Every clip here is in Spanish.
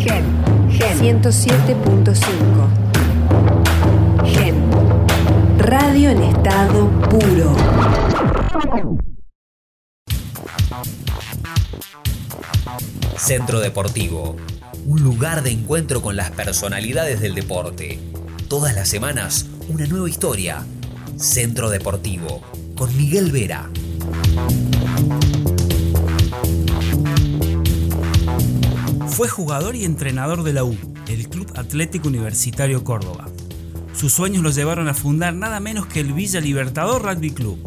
Gen, Gen 107.5. Gen. Radio en estado puro. Centro Deportivo, un lugar de encuentro con las personalidades del deporte. Todas las semanas, una nueva historia. Centro Deportivo, con Miguel Vera. Fue jugador y entrenador de la U, el Club Atlético Universitario Córdoba. Sus sueños lo llevaron a fundar nada menos que el Villa Libertador Rugby Club.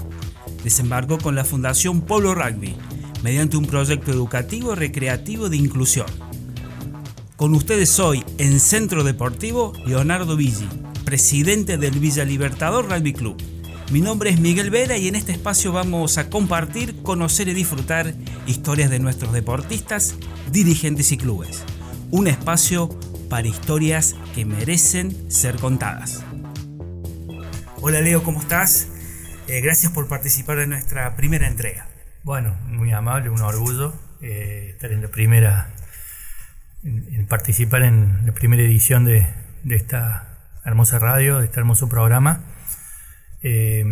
Desembarcó con la Fundación Polo Rugby, mediante un proyecto educativo recreativo de inclusión. Con ustedes hoy, en Centro Deportivo, Leonardo Villi, presidente del Villa Libertador Rugby Club. Mi nombre es Miguel Vera y en este espacio vamos a compartir, conocer y disfrutar historias de nuestros deportistas, dirigentes y clubes. Un espacio para historias que merecen ser contadas. Hola Leo, ¿cómo estás? Eh, gracias por participar en nuestra primera entrega. Bueno, muy amable, un orgullo eh, estar en la primera, en, participar en la primera edición de, esta hermosa radio, de este hermoso programa, eh,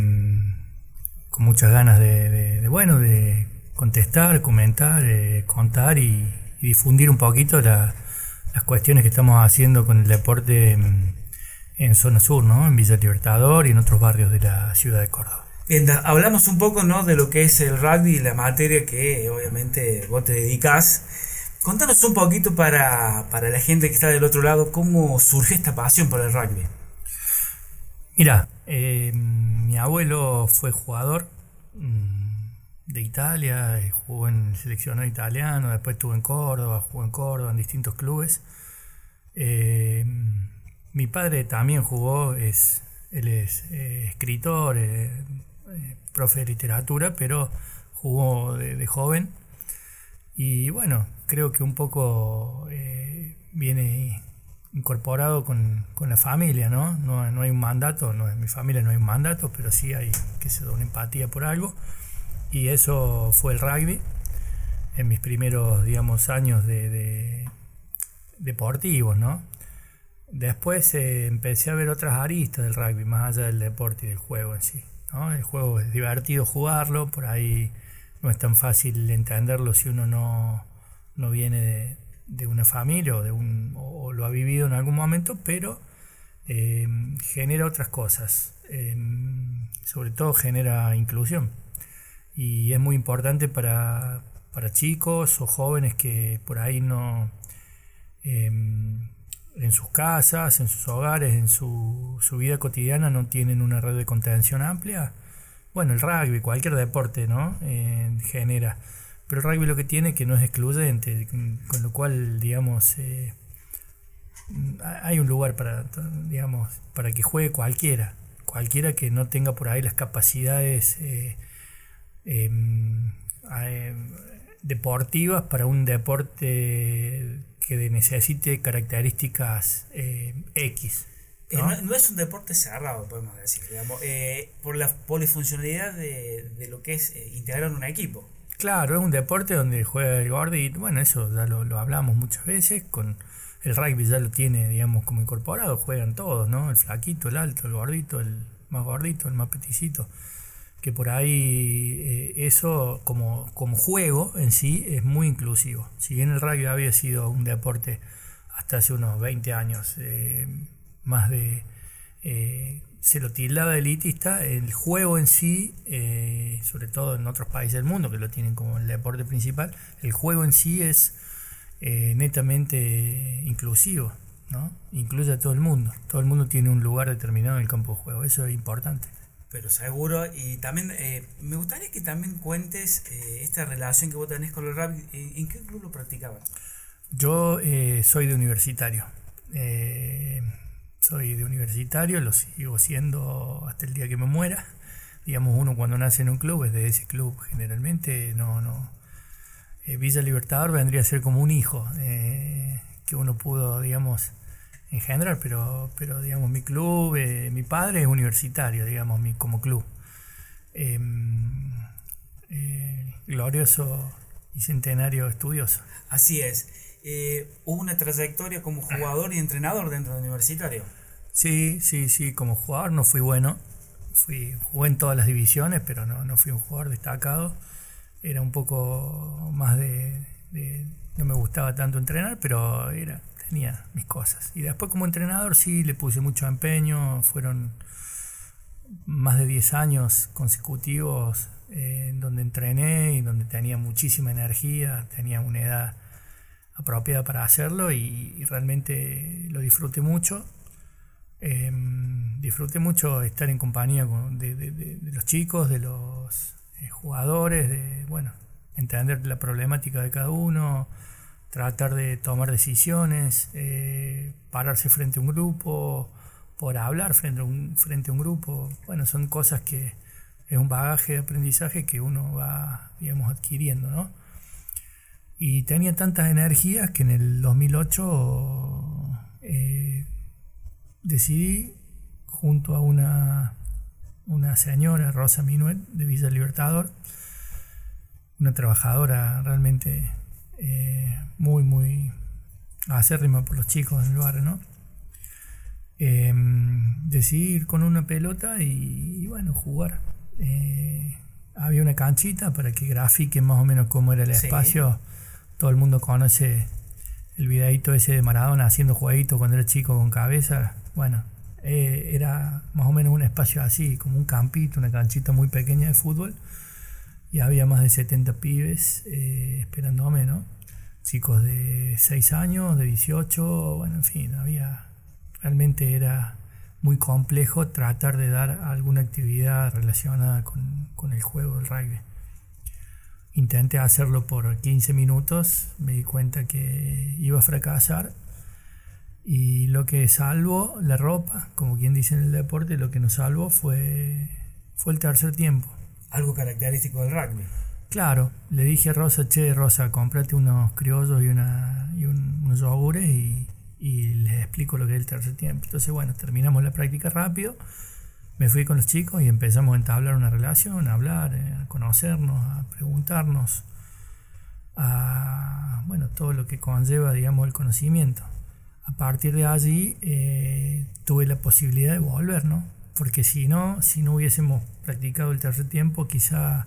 con muchas ganas de, bueno, de contestar, comentar, eh, contar y, difundir un poquito las cuestiones que estamos haciendo con el deporte en, en zona sur, ¿no? en Villa Libertador y en otros barrios de la ciudad de Córdoba hablamos un poco ¿no? de lo que es el rugby y la materia que obviamente vos te dedicas. Contanos un poquito para, la gente que está del otro lado, cómo surgió esta pasión por el rugby. Mira, eh, mi abuelo fue jugador mm, de Italia, eh, jugó en el seleccionado italiano, después estuvo en Córdoba, jugó en Córdoba, en distintos clubes. Eh, mi padre también jugó, es, él es escritor, profe de literatura, pero jugó de, joven. Y bueno, creo que un poco viene incorporado con, la familia, ¿no? ¿no? hay un mandato, no, en mi familia no hay un mandato, pero sí hay que se da una empatía por algo. Y eso fue el rugby en mis primeros, digamos, años de, deportivos, ¿no? Después eh, empecé a ver otras aristas del rugby, más allá del deporte y del juego en sí. El juego es divertido jugarlo, por ahí no es tan fácil entenderlo si uno no, viene de, una familia o, de un, o lo ha vivido en algún momento, pero eh, genera otras cosas. Eh, sobre todo genera inclusión. Y es muy importante para, chicos o jóvenes que por ahí no... Eh, en sus casas, en sus hogares, en su, vida cotidiana no tienen una red de contención amplia. Bueno, el rugby, cualquier deporte, ¿no? Eh, genera. Pero el rugby lo que tiene es que no es excluyente, con lo cual, digamos, eh, hay un lugar para, digamos, para que juegue cualquiera. Cualquiera que no tenga por ahí las capacidades eh, em, deportivas para un deporte que necesite características eh, X. Eh, ¿no? es un deporte cerrado, podemos decir, eh, por la polifuncionalidad de, lo que es integrar en un equipo. Claro, es un deporte donde juega el gordito, bueno, eso ya lo, hablamos muchas veces, con el rugby ya lo tiene, digamos, como incorporado, juegan todos, ¿no? El flaquito, el alto, el gordito, el más gordito, el más peticito que por ahí eh, eso como, como juego en sí es muy inclusivo. Si bien el rugby había sido un deporte hasta hace unos 20 años eh, más de... Eh, se lo tildaba de elitista, el juego en sí, sobre todo en otros países del mundo que lo tienen como el deporte principal, el juego en sí es netamente inclusivo, ¿no? incluye a todo el mundo. Todo el mundo tiene un lugar determinado en el campo de juego, eso es importante pero seguro. Y también eh, me gustaría que también cuentes eh, esta relación que vos tenés con el rap. ¿En, qué club lo practicabas? Yo eh, soy de universitario. Soy de universitario, lo sigo siendo hasta el día que me muera. Digamos, uno cuando nace en un club es de ese club generalmente. No, no. Villa Libertador vendría a ser como un hijo que uno pudo, digamos, en general, pero, pero digamos, mi club, eh, mi padre es universitario, digamos, mi, como club. Em, eh, glorioso y centenario estudioso. Así es. Eh, una trayectoria como jugador y entrenador dentro del universitario. Sí, sí, sí, como jugador no fui bueno. Fui, jugué en todas las divisiones, pero no, no fui un jugador destacado. Era un poco más de, de- No me gustaba tanto entrenar, pero era, tenía mis cosas. Y después como entrenador sí le puse mucho empeño. Fueron más de 10 años consecutivos eh, en donde entrené y donde tenía muchísima energía, tenía una edad apropiada para hacerlo y, realmente lo disfruté mucho. Eh, disfruté mucho estar en compañía con- de los chicos, de los eh, jugadores, de bueno, entender la problemática de cada uno, tratar de tomar decisiones, eh, pararse frente a un grupo, por hablar frente a un, frente a un grupo. Bueno, son cosas que es un bagaje de aprendizaje que uno va, digamos, adquiriendo, ¿no? Y tenía tantas energías que en el 2008 eh, decidí, junto a una, una señora, Rosa Minuet, de Villa Libertador, una trabajadora realmente eh, muy, muy acérrima por los chicos del barrio, ¿no? Eh, decidí ir con una pelota y, y bueno, jugar. Eh, había una canchita para que grafiquen más o menos cómo era el Sí. espacio. Todo el mundo conoce el videito ese de Maradona haciendo jueguito cuando era chico con cabeza. Bueno, eh, era más o menos un espacio así, como un campito, una canchita muy pequeña de fútbol. Y había más de 70 pibes eh, esperándome, ¿no? Chicos de 6 años, de 18, bueno, en fin, había. Realmente era muy complejo tratar de dar alguna actividad relacionada con, con el juego del rugby. Intenté hacerlo por 15 minutos, me di cuenta que iba a fracasar y lo que salvó la ropa, como quien dice en el deporte, lo que nos salvó fue, fue el tercer tiempo. Algo característico del rugby. Claro, le dije a Rosa, che, Rosa, cómprate unos criollos y, una, y un- unos yogures y, y les explico lo que es el tercer tiempo. Entonces, bueno, terminamos la práctica rápido, me fui con los chicos y empezamos a entablar una relación, a hablar, eh, a conocernos, a preguntarnos, a, bueno, todo lo que conlleva, digamos, el conocimiento. A partir de allí eh, tuve la posibilidad de volver, ¿no? Porque si no, si no hubiésemos practicado el tercer tiempo, quizá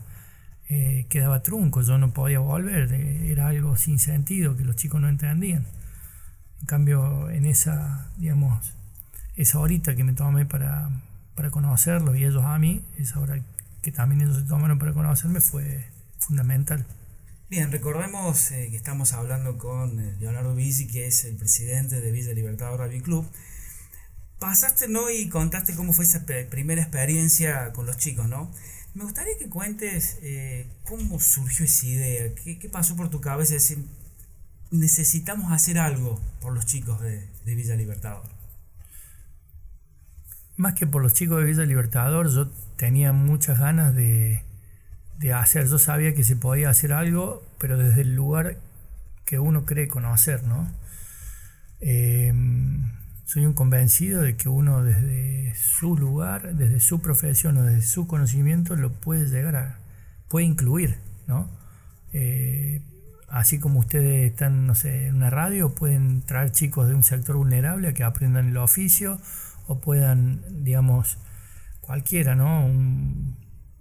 eh, quedaba trunco, yo no podía volver, eh, era algo sin sentido que los chicos no entendían. En cambio, en esa, digamos, esa horita que me tomé para, para conocerlos y ellos a mí, esa hora que también ellos se tomaron para conocerme fue fundamental. Bien, recordemos eh, que estamos hablando con eh, Leonardo Bizzi, que es el presidente de Villa Libertador Rugby Club. Pasaste, ¿no? Y contaste cómo fue esa primera experiencia con los chicos, ¿no? Me gustaría que cuentes eh, cómo surgió esa idea, qué, qué pasó por tu cabeza, es decir, necesitamos hacer algo por los chicos de, de Villa Libertador. Más que por los chicos de Villa Libertador, yo tenía muchas ganas de, de hacer. Yo sabía que se podía hacer algo, pero desde el lugar que uno cree conocer, ¿no? Eh, soy un convencido de que uno desde su lugar, desde su profesión o desde su conocimiento lo puede llegar a, puede incluir, ¿no? Eh, así como ustedes están, no sé, en una radio, pueden traer chicos de un sector vulnerable a que aprendan el oficio o puedan, digamos, cualquiera, ¿no?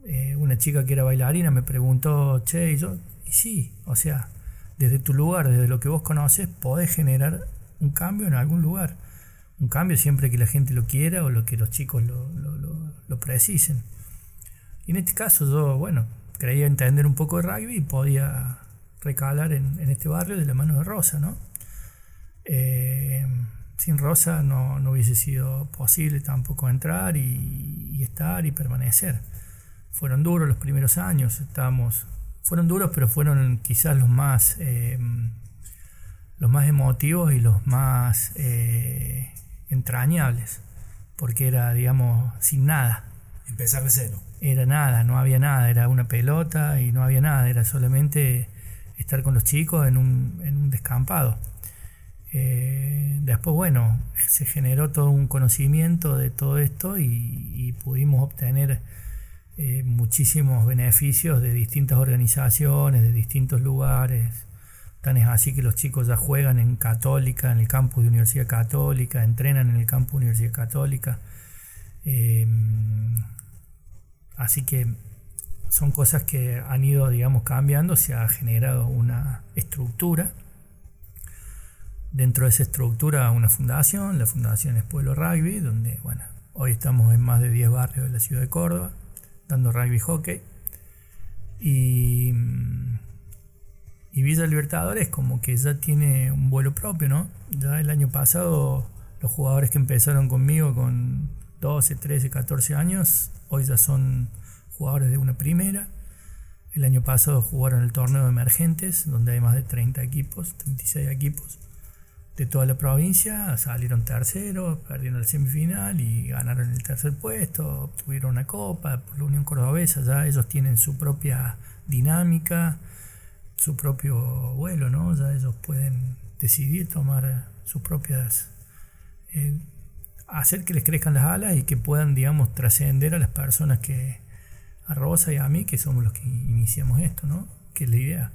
Eh, una chica que era bailarina me preguntó, che, y yo, y sí, o sea, desde tu lugar, desde lo que vos conoces, podés generar un cambio en algún lugar. Un cambio siempre que la gente lo quiera o lo que los chicos lo, lo- lo- lo precisen. Y en este caso yo, bueno, creía entender un poco de rugby y podía recalar en, en este barrio de la mano de Rosa, ¿no? Eh, sin Rosa no, no hubiese sido posible tampoco entrar y, y estar y permanecer. Fueron duros los primeros años, estábamos, fueron duros, pero fueron quizás los más, eh, los más emotivos y los más eh, entrañables, porque era, digamos, sin nada Empezar de cero. era nada, no había nada, era una pelota y no había nada, era solamente estar con los chicos en un, en un descampado. Eh, después, bueno, se generó todo un conocimiento de todo esto y, pudimos obtener eh, muchísimos beneficios de distintas organizaciones, de distintos lugares, Tan es así que los chicos ya juegan en Católica, en el campus de Universidad Católica, entrenan en el campus de Universidad Católica. Eh, así que son cosas que han ido, digamos, cambiando, se ha generado una estructura. Dentro de esa estructura una fundación, la fundación es Pueblo Rugby, donde, bueno, hoy estamos en más de 10 barrios de la ciudad de Córdoba, dando rugby hockey. Y, y Villa Libertadores como que ya tiene un vuelo propio, ¿no? Ya el año pasado los jugadores que empezaron conmigo con 12, 13, 14 años, hoy ya son jugadores de una primera. El año pasado jugaron el torneo de emergentes, donde hay más de 30 equipos, 36 equipos de toda la provincia. Salieron terceros, perdieron la semifinal y ganaron el tercer puesto, obtuvieron una copa por la Unión Cordobesa. Ya ellos tienen su propia dinámica, su propio vuelo, ¿no? Ya ellos pueden decidir tomar sus propias eh, hacer que les crezcan las alas y que puedan, digamos, trascender a las personas que, a Rosa y a mí, que somos los que iniciamos esto, ¿no? Que es la idea.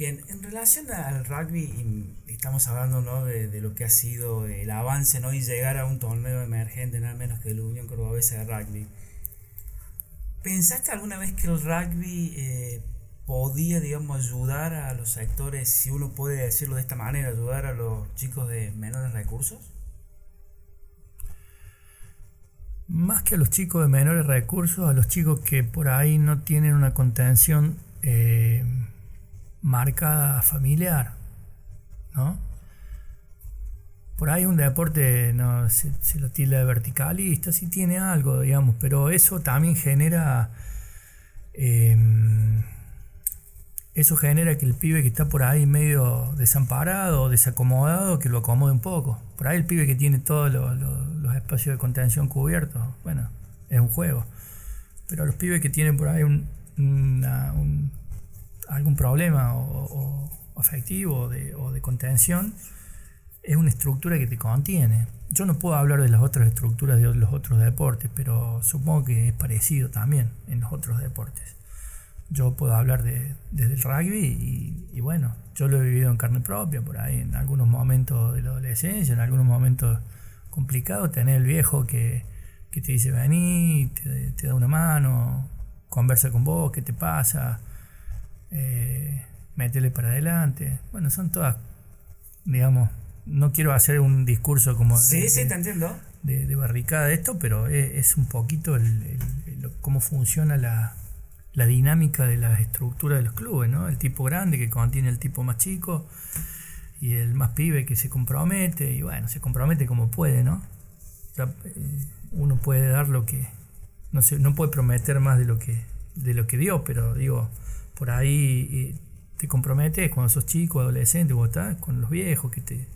Bien, en relación al rugby, estamos hablando ¿no? de, lo que ha sido el avance ¿no? y llegar a un torneo emergente, nada menos que la Unión Cordobesa de Rugby. ¿Pensaste alguna vez que el rugby eh, podía, digamos, ayudar a los sectores, si uno puede decirlo de esta manera, ayudar a los chicos de menores recursos? más que a los chicos de menores recursos, a los chicos que por ahí no tienen una contención eh, marcada familiar, ¿no? Por ahí un deporte no, se, lo tilda de verticalista, sí tiene algo, digamos, pero eso también genera eh, eso genera que el pibe que está por ahí medio desamparado o desacomodado, que lo acomode un poco. Por ahí el pibe que tiene todos los espacios de contención cubiertos, bueno, es un juego. Pero los pibes que tienen por ahí un, algún problema o, afectivo de, o de contención, es una estructura que te contiene. Yo no puedo hablar de las otras estructuras de los otros deportes, pero supongo que es parecido también en los otros deportes yo puedo hablar de, desde el rugby y, bueno, yo lo he vivido en carne propia, por ahí en algunos momentos de la adolescencia, en algunos momentos complicados, tener el viejo que, te dice vení, te, da una mano, conversa con vos, qué te pasa, eh, métele para adelante. Bueno, son todas, digamos, no quiero hacer un discurso como sí, de, sí, te entiendo. De, barricada de esto, pero es, un poquito el, cómo funciona la, la dinámica de la estructura de los clubes, ¿no? El tipo grande que contiene el tipo más chico y el más pibe que se compromete y bueno, se compromete como puede, ¿no? Eh, uno puede dar lo que no se, no puede prometer más de lo que de lo que dio, pero digo, por ahí te comprometes cuando sos chico, adolescente, o estás con los viejos que te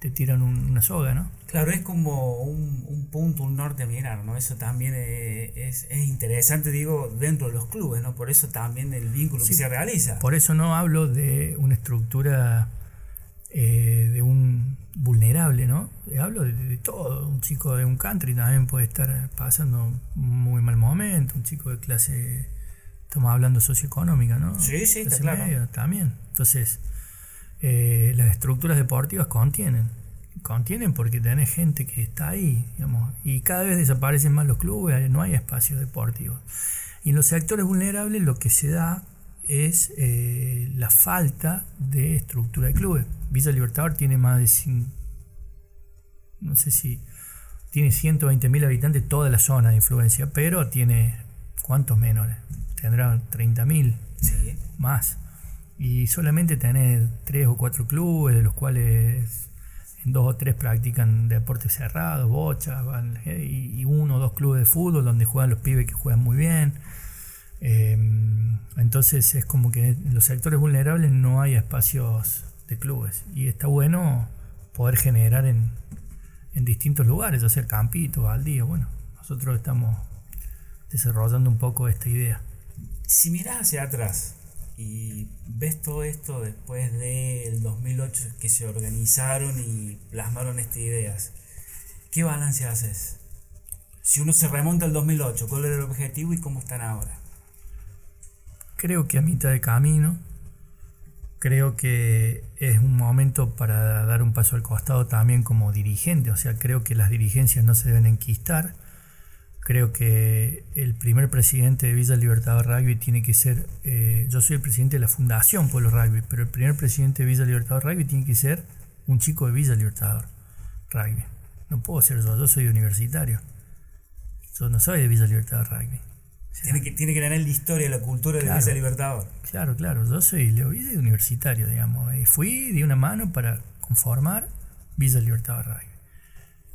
te tiran una soga, ¿no? Claro, es como un, punto, un norte a mirar, ¿no? Eso también es, interesante, digo, dentro de los clubes, ¿no? Por eso también el vínculo que se realiza. Por eso no hablo de una estructura eh, de un vulnerable, ¿no? Hablo de, todo. Un chico de un country también puede estar pasando un muy mal momento, un chico de clase, estamos hablando socioeconómica, ¿no? Sí, sí, está claro. también. Entonces, eh, las estructuras deportivas contienen. Contienen porque tenés gente que está ahí, digamos, y cada vez desaparecen más los clubes, no hay espacios deportivos. Y en los sectores vulnerables lo que se da es eh, la falta de estructura de clubes. Villa Libertador tiene más de, no sé si, tiene 120.000 habitantes toda la zona de influencia, pero tiene, ¿cuántos menores? Tendrá 30.000 sí. más y solamente tenés tres o cuatro clubes, de los cuales en dos o tres practican deportes cerrados, bochas, y, uno o dos clubes de fútbol donde juegan los pibes que juegan muy bien. Em, entonces es como que en los sectores vulnerables no hay espacios de clubes y está bueno poder generar en, en distintos lugares, ya sea Campito, día bueno, nosotros estamos desarrollando un poco esta idea. Si miras hacia atrás, y ves todo esto después del 2008 que se organizaron y plasmaron estas ideas. ¿Qué balance haces? Si uno se remonta al 2008, ¿cuál era el objetivo y cómo están ahora? Creo que a mitad de camino, creo que es un momento para dar un paso al costado también como dirigente, o sea, creo que las dirigencias no se deben enquistar. Creo que el primer presidente de Villa Libertador Rugby tiene que ser, eh, yo soy el presidente de la Fundación Pueblo Rugby, pero el primer presidente de Villa Libertador Rugby tiene que ser un chico de Villa Libertador Rugby. No puedo ser yo, yo soy universitario. Yo no soy de Villa Libertador Rugby. Tiene que, tiene que tener la historia, la cultura de Villa Libertador. Claro, claro. Yo soy Leo Villa universitario, digamos. Y fui de una mano para conformar Villa Libertador Rugby.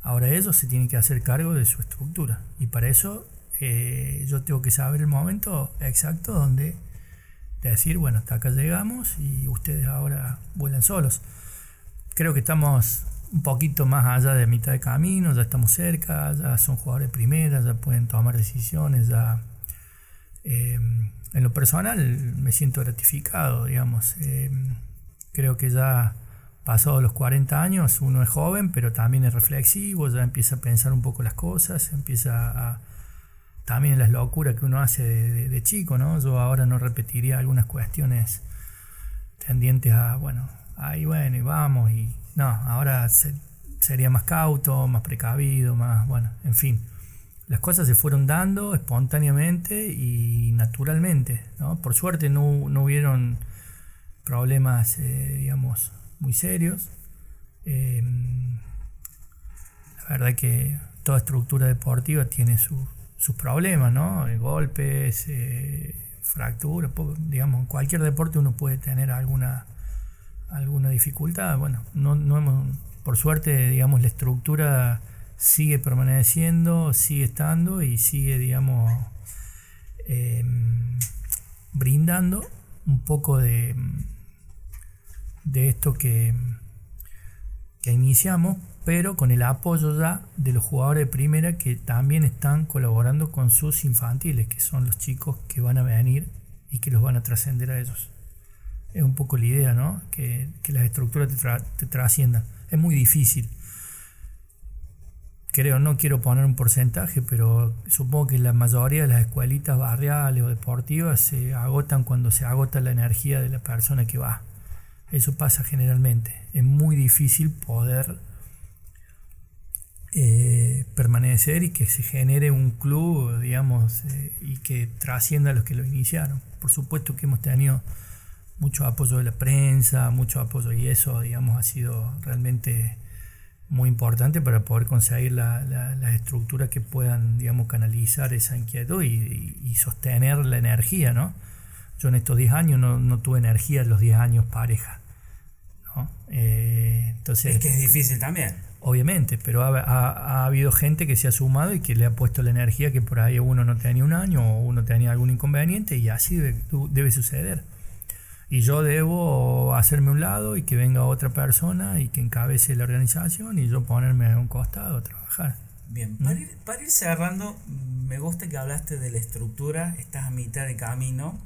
Ahora ellos se tienen que hacer cargo de su estructura. Y para eso eh, yo tengo que saber el momento exacto donde decir, bueno, hasta acá llegamos y ustedes ahora vuelan solos. Creo que estamos un poquito más allá de mitad de camino, ya estamos cerca, ya son jugadores de primera, ya pueden tomar decisiones, ya eh, en lo personal me siento gratificado, digamos. Eh, creo que ya pasado los 40 años uno es joven, pero también es reflexivo, ya empieza a pensar un poco las cosas, empieza a... También las locuras que uno hace de, chico, ¿no? Yo ahora no repetiría algunas cuestiones tendientes a, bueno, ahí bueno, y vamos, y no, ahora sería más cauto, más precavido, más, bueno, en fin las cosas se fueron dando espontáneamente y naturalmente. ¿no? Por suerte no, no hubieron problemas, eh, digamos, muy serios. Em, la verdad que toda estructura deportiva tiene sus problemas, ¿no? Eh, golpes, eh, fracturas, digamos, en cualquier deporte uno puede tener alguna, alguna dificultad. Bueno, no, no hemos, por suerte, digamos, la estructura sigue permaneciendo, sigue estando y sigue, digamos, em, brindando un poco de, de esto que, que iniciamos, pero con el apoyo ya de los jugadores de primera que también están colaborando con sus infantiles, que son los chicos que van a venir y que los van a trascender a ellos. Es un poco la idea, ¿no? Que, las estructuras te, te trasciendan. Es muy difícil creo, no quiero poner un porcentaje, pero supongo que la mayoría de las escuelitas barriales o deportivas se agotan cuando se agota la energía de la persona que va. Eso pasa generalmente. Es muy difícil poder eh, permanecer y que se genere un club, digamos, eh, y que trascienda a los que lo iniciaron. Por supuesto que hemos tenido mucho apoyo de la prensa, mucho apoyo y eso, digamos, ha sido realmente muy importante para poder conseguir las la, estructuras que puedan, digamos, canalizar esa inquietud y, sostener la energía, ¿no? Yo en estos 10 años no, tuve energía en los 10 años pareja, ¿no? Eh, entonces, es que es difícil también. Obviamente, pero ha, ha, habido gente que se ha sumado y que le ha puesto la energía que por ahí uno no tenía un año o uno tenía algún inconveniente y así debe suceder y yo debo hacerme un lado y que venga otra persona y que encabece la organización y yo ponerme a un costado a trabajar. Bien, para ir, para ir cerrando, me gusta que hablaste de la estructura, estás a mitad de camino,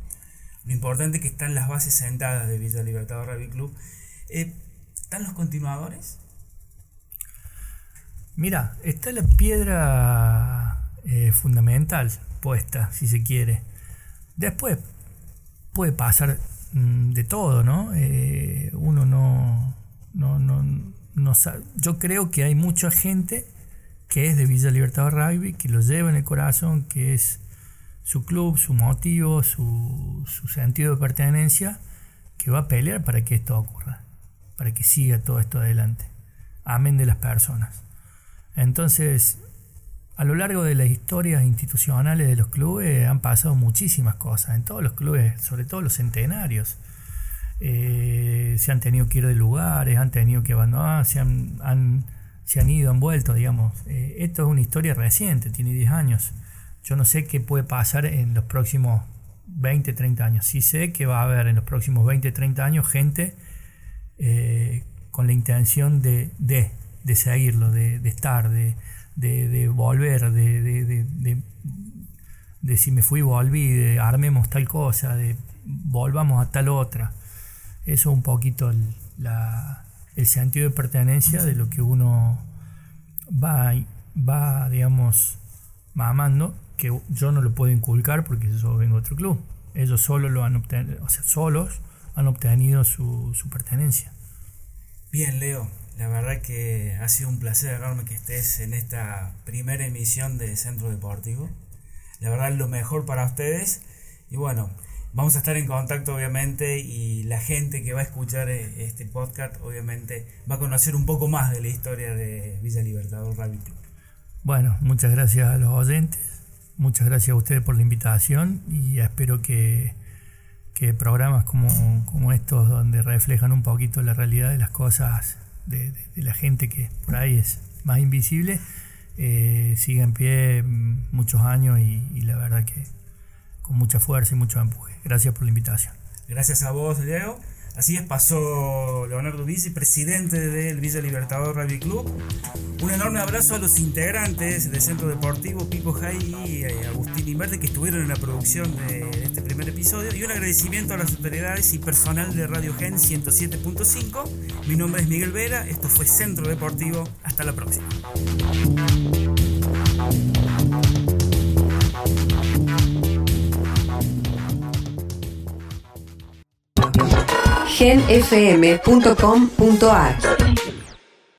lo importante es que están las bases sentadas de Villa Libertador Rugby Club. Eh, ¿Están los continuadores? Mira, está la piedra eh, fundamental puesta, si se quiere. Después puede pasar Mm, de todo, ¿no? Eh, uno no, no, no, no sabe. Yo creo que hay mucha gente que es de Villa Libertad Rugby, que lo lleva en el corazón, que es su club, su motivo, su, sentido de pertenencia, que va a pelear para que esto ocurra, para que siga todo esto adelante. Amén de las personas. Entonces, a lo largo de las historias institucionales de los clubes han pasado muchísimas cosas, en todos los clubes, sobre todo los centenarios. Eh, se han tenido que ir de lugares, han tenido que abandonar, se han, se han ido, han vuelto, digamos. Eh, esto es una historia reciente, tiene 10 años. Yo no sé qué puede pasar en los próximos 20, 30 años. Sí sé que va a haber en los próximos 20, 30 años gente eh, con la intención de, de, de seguirlo, de, de estar, de, de, volver, de, de, si me fui volví, de armemos tal cosa, de volvamos a tal otra. Eso es un poquito el, el sentido de pertenencia de lo que uno va, va, digamos, mamando, que yo no lo puedo inculcar porque yo vengo de otro club. Ellos solo lo han obtenido, o sea, solos han obtenido su, su pertenencia. Bien, Leo, la verdad que ha sido un placer enorme que estés en esta primera emisión de Centro Deportivo. La verdad, lo mejor para ustedes. Y bueno, vamos a estar en contacto, obviamente, y la gente que va a escuchar eh, este podcast, obviamente, va a conocer un poco más de la historia de Villa Libertador Rugby Club. Bueno, muchas gracias a los oyentes, muchas gracias a ustedes por la invitación y espero que que programas como, como, estos, donde reflejan un poquito la realidad de las cosas de, la gente que por ahí es más invisible, eh, siga en pie muchos años y, la verdad que con mucha fuerza y mucho empuje. Gracias por la invitación. Gracias a vos, Leo. Así es, pasó Leonardo Vici, presidente del Villa Libertador Rugby Club. Un enorme abrazo a los integrantes del Centro Deportivo Pico Jai y eh, Agustín Inverte que estuvieron en la producción de este primer episodio. Y un agradecimiento a las autoridades y personal de Radio Gen 107.5. Mi nombre es Miguel Vera, esto fue Centro Deportivo. Hasta la próxima genfm.com.ar